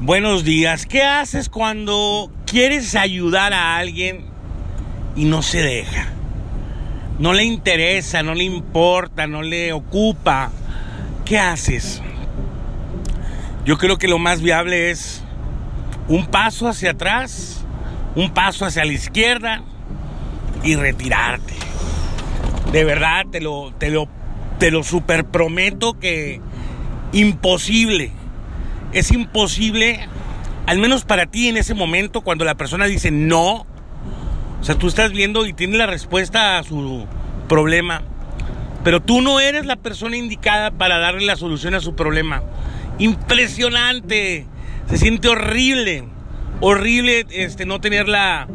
Buenos días. ¿Qué haces cuando quieres ayudar a alguien y no se deja? No le interesa, no le importa, no le ocupa. ¿Qué haces? Yo creo que lo más viable es un paso hacia atrás, un paso hacia la izquierda y retirarte. De verdad, te lo, te lo, te lo prometo que imposible es imposible, al menos para ti en ese momento, cuando la persona dice no, o sea, tú estás viendo y tienes la respuesta a su problema, pero tú no eres la persona indicada para darle la solución a su problema. Impresionante, se siente horrible, horrible este, no tener la,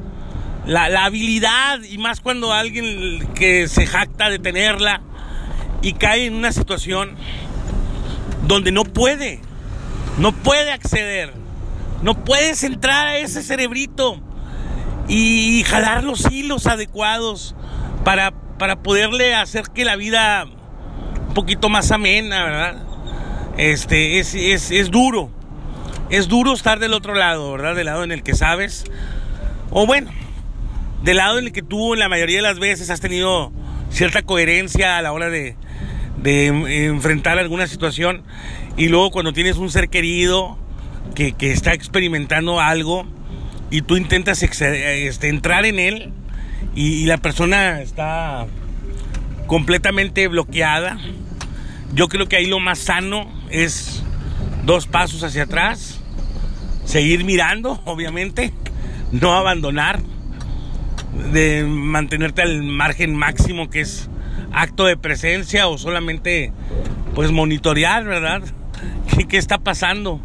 la, la habilidad y más cuando alguien que se jacta de tenerla y cae en una situación donde no puede no puede acceder. No puedes entrar a ese cerebrito y jalar los hilos adecuados para, para poderle hacer que la vida un poquito más amena, ¿verdad? Este, es, es, es duro. Es duro estar del otro lado, ¿verdad? Del lado en el que sabes. O bueno, del lado en el que tú en la mayoría de las veces has tenido cierta coherencia a la hora de, de enfrentar alguna situación y luego cuando tienes un ser querido que, está experimentando algo y tú intentas este, entrar en él y, la persona está completamente bloqueada, yo creo que ahí lo más sano es dos pasos hacia atrás, seguir mirando, obviamente, no abandonar, de mantenerte al margen máximo que es acto de presencia o solamente pues monitorear, ¿verdad? ¿Qué, está pasando?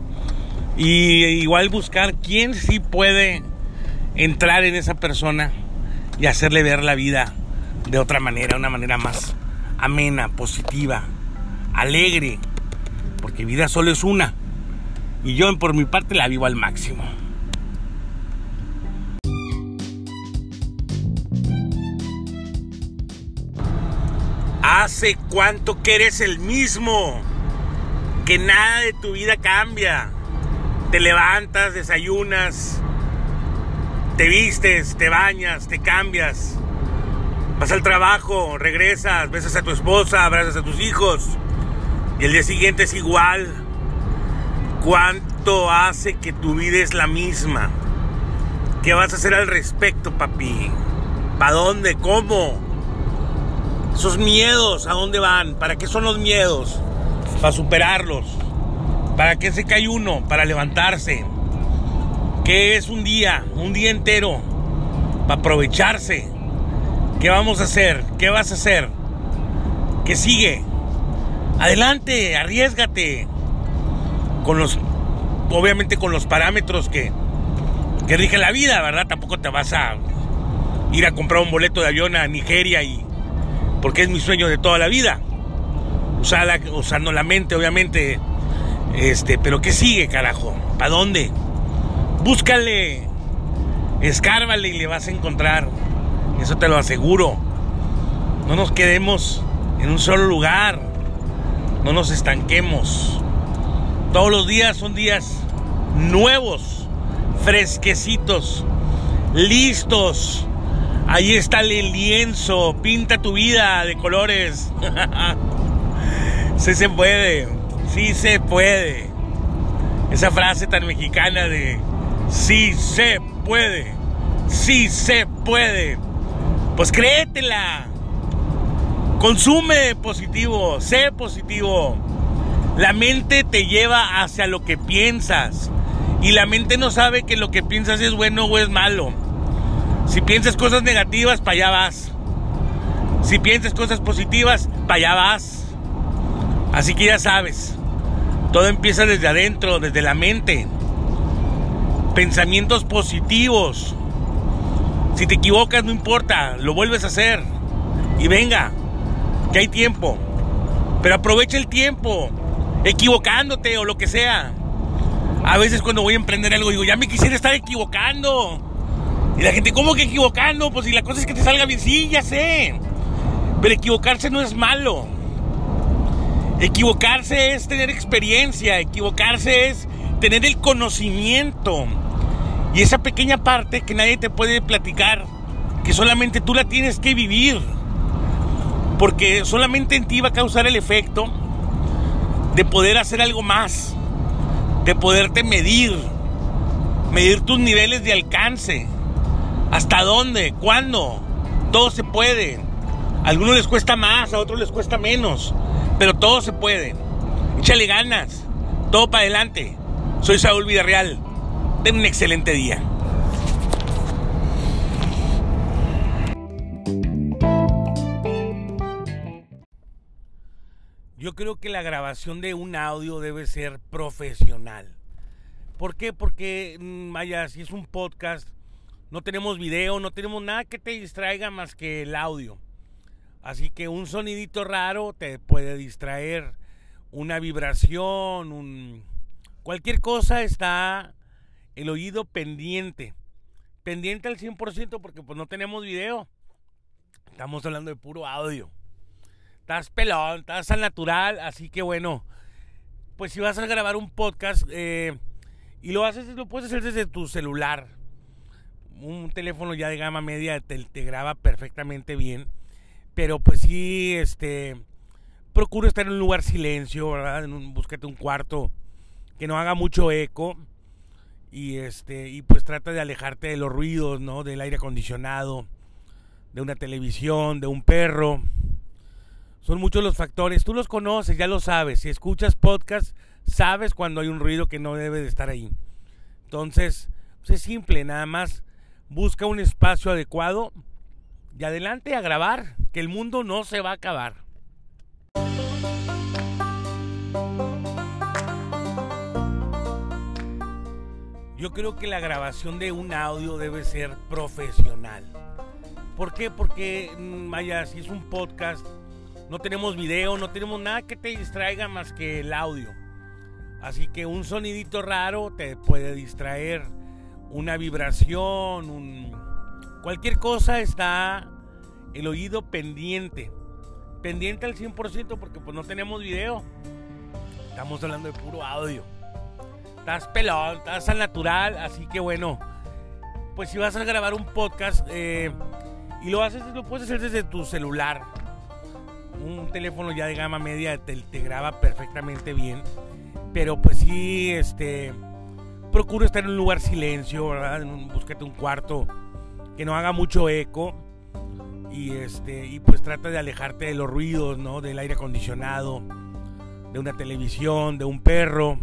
Y igual buscar quién sí puede entrar en esa persona y hacerle ver la vida de otra manera, una manera más amena, positiva, alegre, porque vida solo es una. Y yo por mi parte la vivo al máximo. ¿Hace cuánto que eres el mismo? Que nada de tu vida cambia. Te levantas, desayunas, te vistes, te bañas, te cambias. Vas al trabajo, regresas, besas a tu esposa, abrazas a tus hijos. Y el día siguiente es igual. ¿Cuánto hace que tu vida es la misma? ¿Qué vas a hacer al respecto, papi? ¿Para dónde? ¿Cómo? Esos miedos, ¿a dónde van? ¿Para qué son los miedos? Para superarlos. ¿Para qué se cae uno? Para levantarse. ¿Qué es un día? Un día entero. Para aprovecharse. ¿Qué vamos a hacer? ¿Qué vas a hacer? ¿Qué sigue? Adelante, arriesgate. Con los, obviamente con los parámetros que, que rige la vida, ¿verdad? Tampoco te vas a ir a comprar un boleto de avión a Nigeria y porque es mi sueño de toda la vida. usando la mente, obviamente. Este, pero ¿qué sigue, carajo? ¿Para dónde? Búscale, escárvale y le vas a encontrar. Eso te lo aseguro. No nos quedemos en un solo lugar. No nos estanquemos. Todos los días son días nuevos, fresquecitos, listos Ahí está el lienzo, pinta tu vida de colores. sí se puede, sí se puede. Esa frase tan mexicana de sí se puede, sí se puede. Pues créetela. Consume positivo, sé positivo. La mente te lleva hacia lo que piensas. Y la mente no sabe que lo que piensas es bueno o es malo. Si piensas cosas negativas, para allá vas. Si piensas cosas positivas, para allá vas. Así que ya sabes, todo empieza desde adentro, desde la mente. Pensamientos positivos. Si te equivocas, no importa, lo vuelves a hacer. Y venga, que hay tiempo. Pero aprovecha el tiempo, equivocándote o lo que sea. A veces cuando voy a emprender algo digo, ya me quisiera estar equivocando. Y la gente, ¿cómo que equivocando? Pues si la cosa es que te salga bien, sí, ya sé. Pero equivocarse no es malo. Equivocarse es tener experiencia, equivocarse es tener el conocimiento y esa pequeña parte que nadie te puede platicar, que solamente tú la tienes que vivir, porque solamente en ti va a causar el efecto de poder hacer algo más, de poderte medir, medir tus niveles de alcance, hasta dónde, cuándo, todo se puede. A algunos les cuesta más, a otros les cuesta menos, pero todo se puede. Échale ganas, todo para adelante. Soy Saúl Villarreal. Ten un excelente día. Yo creo que la grabación de un audio debe ser profesional. ¿Por qué? Porque, mm, vaya, si es un podcast, no tenemos video, no tenemos nada que te distraiga más que el audio. Así que un sonidito raro te puede distraer, una vibración, un Cualquier cosa está el oído pendiente. Pendiente al 100% porque pues no tenemos video. Estamos hablando de puro audio. Estás pelón, estás al natural, así que bueno, pues si vas a grabar un podcast eh, y lo haces, lo puedes hacer desde tu celular. Un teléfono ya de gama media te, te graba perfectamente bien. Pero pues sí, este, procura estar en un lugar silencio, ¿verdad? En un, búsquete un cuarto que no haga mucho eco y este y pues trata de alejarte de los ruidos, ¿no? Del aire acondicionado, de una televisión, de un perro. Son muchos los factores, tú los conoces, ya lo sabes. Si escuchas podcast, sabes cuando hay un ruido que no debe de estar ahí. Entonces, pues es simple, nada más busca un espacio adecuado y adelante a grabar, que el mundo no se va a acabar. Yo creo que la grabación de un audio debe ser profesional. ¿Por qué? Porque, mm, vaya, si es un podcast, no tenemos video, no tenemos nada que te distraiga más que el audio. Así que un sonidito raro te puede distraer, una vibración, un... cualquier cosa está el oído pendiente. Pendiente al 100% porque pues no tenemos video. Estamos hablando de puro audio estás pelón, estás al natural, así que bueno, pues si vas a grabar un podcast eh, y lo haces, lo puedes hacer desde tu celular. Un teléfono ya de gama media te, te graba perfectamente bien, pero pues sí, este, procura estar en un lugar silencio, ¿verdad? En búsquete un cuarto que no haga mucho eco y este y pues trata de alejarte de los ruidos, ¿no? Del aire acondicionado, de una televisión, de un perro.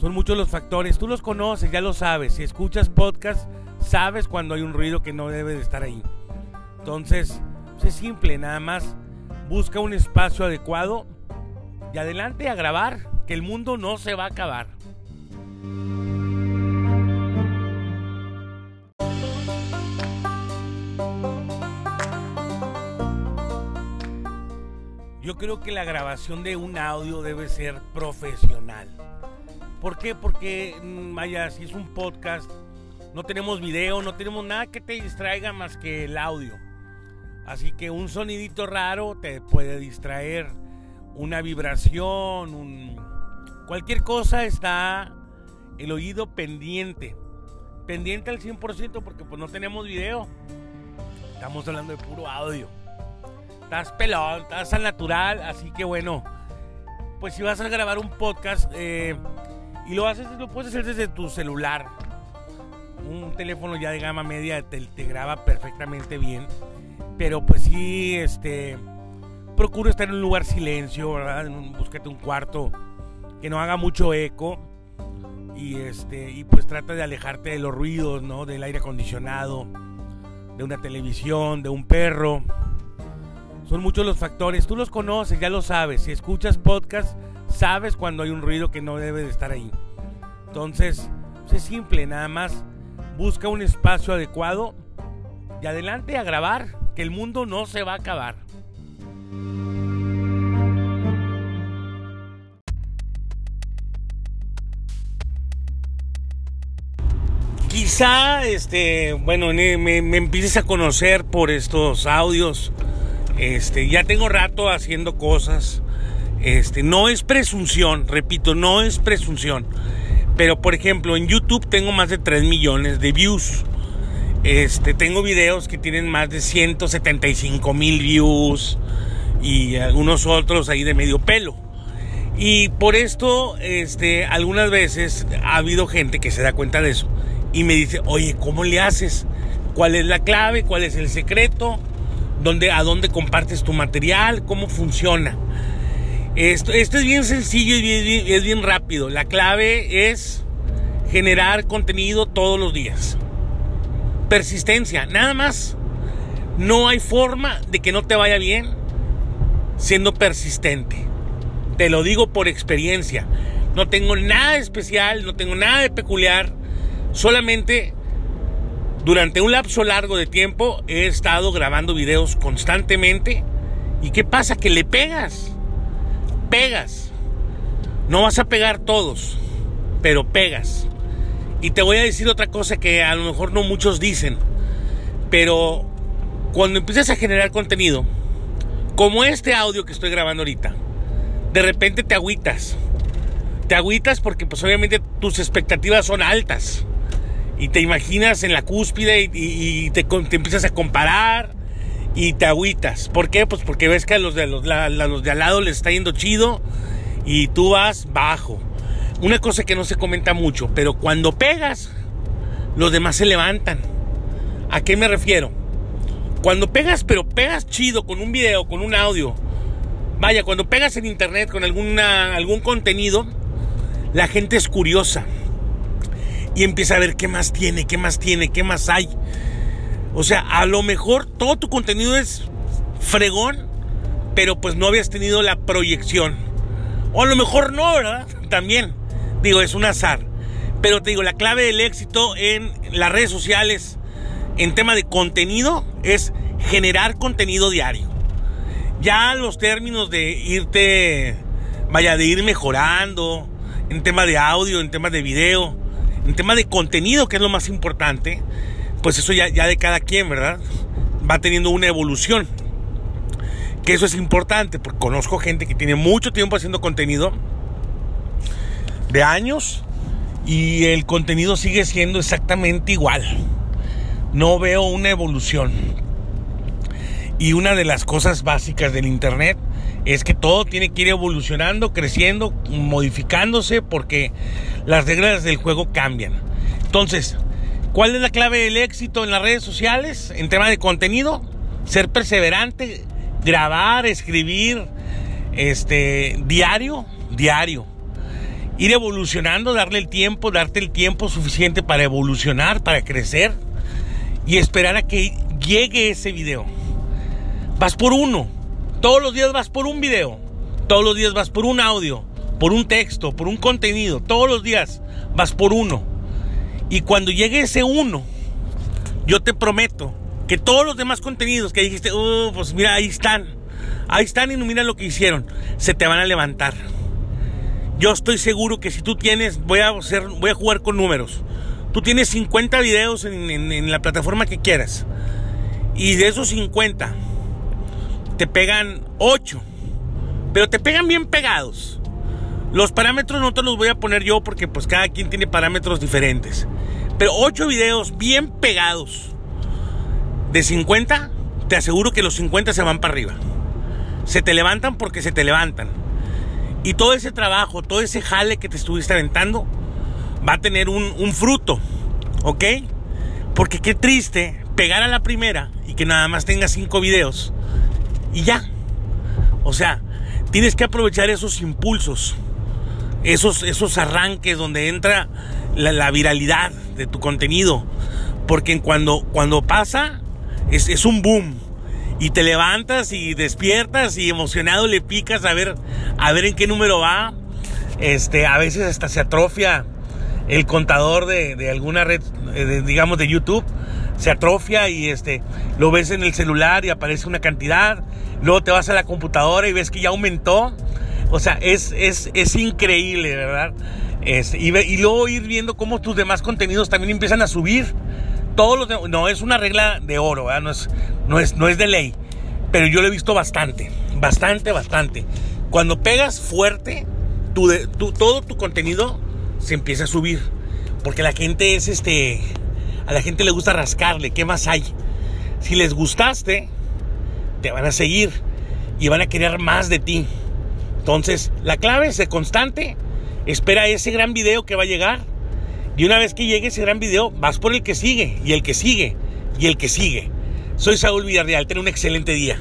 Son muchos los factores, tú los conoces, ya lo sabes. Si escuchas podcast, sabes cuando hay un ruido que no debe de estar ahí. Entonces, pues, es simple, nada más busca un espacio adecuado y adelante a grabar, que el mundo no se va a acabar. Yo creo que la grabación de un audio debe ser profesional. ¿Por qué? Porque, mm, vaya, si es un podcast, no tenemos video, no tenemos nada que te distraiga más que el audio. Así que un sonidito raro te puede distraer, una vibración, cualquier cosa está el oído pendiente. Pendiente al 100% porque pues no tenemos video. Estamos hablando de puro audio. Estás pelón, estás al natural, así que bueno, pues si vas a grabar un podcast, eh, y lo haces, lo puedes hacer desde tu celular. Un teléfono ya de gama media te, graba perfectamente bien. Pero pues sí, este. Procura estar en un lugar silencio, ¿verdad? En un, búsquete un cuarto que no haga mucho eco. Y este. Y pues trata de alejarte de los ruidos, ¿no? Del aire acondicionado, de una televisión, de un perro. Son muchos los factores. Tú los conoces, ya lo sabes. Si escuchas podcast sabes cuando hay un ruido que no debe de estar ahí. Entonces, pues, es simple, nada más busca un espacio adecuado y adelante a grabar, que el mundo no se va a acabar. Quizá, este, bueno, me, empieces a conocer por estos audios. Este, ya tengo rato haciendo cosas este, no es presunción, repito, no es presunción. Pero por ejemplo, en YouTube tengo más de 3 millones de views. Este, tengo videos que tienen más de 175 mil views y algunos otros ahí de medio pelo. Y por esto, este, algunas veces ha habido gente que se da cuenta de eso y me dice, oye, ¿cómo le haces? ¿Cuál es la clave? ¿Cuál es el secreto? ¿Dónde, ¿A dónde compartes tu material? ¿Cómo funciona? Esto, esto es bien sencillo y es bien rápido. La clave es generar contenido todos los días persistencia, nada más. No hay forma de que no te vaya bien siendo persistente. Te lo digo por experiencia. No tengo nada especial, no tengo nada de peculiar. Solamente durante un lapso largo de tiempo he estado grabando videos constantemente. ¿Y qué pasa? Que le pegas. Pegas. No vas a pegar todos, pero pegas. Y te voy a decir otra cosa que a lo mejor no muchos dicen, pero cuando empiezas a generar contenido, como este audio que estoy grabando ahorita, de repente te agüitas. Te agüitas porque pues obviamente tus expectativas son altas. Y te imaginas en la cúspide y, te, empiezas a comparar y te agüitas. ¿Por qué? Pues porque ves que a los de, al lado les está yendo chido y tú vas bajo. Una cosa que no se comenta mucho, pero cuando pegas, los demás se levantan. ¿A qué me refiero? Cuando pegas, pero pegas chido con un video, con un audio. Vaya, cuando pegas en internet con alguna, algún contenido, la gente es curiosa. Y empieza a ver qué más tiene, qué más tiene, qué más hay. O sea, a lo mejor todo tu contenido es fregón, pero pues no habías tenido la proyección. O a lo mejor no, ¿verdad? También. Digo, es un azar. Pero te digo, la clave del éxito en las redes sociales, en tema de contenido, es generar contenido diario. Ya los términos de irte, vaya, de ir mejorando, en tema de audio, en tema de video, en tema de contenido, que es lo más importante, pues eso ya, de cada quien, ¿verdad? Va teniendo una evolución. Que eso es importante, porque conozco gente que tiene mucho tiempo haciendo contenido de años y el contenido sigue siendo exactamente igual. No veo una evolución. Y una de las cosas básicas del Internet es que todo tiene que ir evolucionando, creciendo, modificándose porque las reglas del juego cambian. Entonces, ¿cuál es la clave del éxito en las redes sociales en tema de contenido? Ser perseverante, grabar, escribir, este, diario, diario ir evolucionando, darle el tiempo, darte el tiempo suficiente para evolucionar, para crecer y esperar a que llegue ese video. Vas por uno, todos los días vas por un video, todos los días vas por un audio, por un texto, por un contenido, todos los días vas por uno. Y cuando llegue ese uno, yo te prometo que todos los demás contenidos que dijiste, oh, pues mira, ahí están, ahí están y mira lo que hicieron, se te van a levantar. Yo estoy seguro que si tú tienes, voy a, hacer, voy a jugar con números. Tú tienes 50 videos en, la plataforma que quieras. Y de esos 50, te pegan 8. Pero te pegan bien pegados. Los parámetros no te los voy a poner yo porque pues cada quien tiene parámetros diferentes. Pero 8 videos bien pegados. De 50, te aseguro que los 50 se van para arriba. Se te levantan porque se te levantan. Y todo ese trabajo, todo ese jale que te estuviste aventando, va a tener un, fruto, ¿ok? Porque qué triste pegar a la primera y que nada más tenga cinco videos y ya. O sea, tienes que aprovechar esos impulsos, esos, esos arranques donde entra la, viralidad de tu contenido. Porque cuando, cuando pasa, es, es un boom y te levantas y despiertas y emocionado le picas a ver, a ver en qué número va. Este, a veces hasta se atrofia el contador de, alguna red, eh, digamos de YouTube, se atrofia y este, lo ves en el celular y aparece una cantidad. Luego te vas a la computadora y ves que ya aumentó. O sea, es, es, es increíble, ¿verdad? Y, y luego ir viendo cómo tus demás contenidos también empiezan a subir todos los no es una regla de oro, no es, no es, no es de ley, pero yo lo he visto bastante, bastante, bastante. Cuando pegas fuerte, tu, todo tu contenido se empieza a subir. Porque la gente es este. A la gente le gusta rascarle. ¿Qué más hay? Si les gustaste, te van a seguir y van a querer más de ti. Entonces, la clave es ser constante. Espera ese gran video que va a llegar. Y una vez que llegue ese gran video, vas por el que sigue, y el que sigue, y el que sigue. Soy Saúl Villarreal. Ten un excelente día.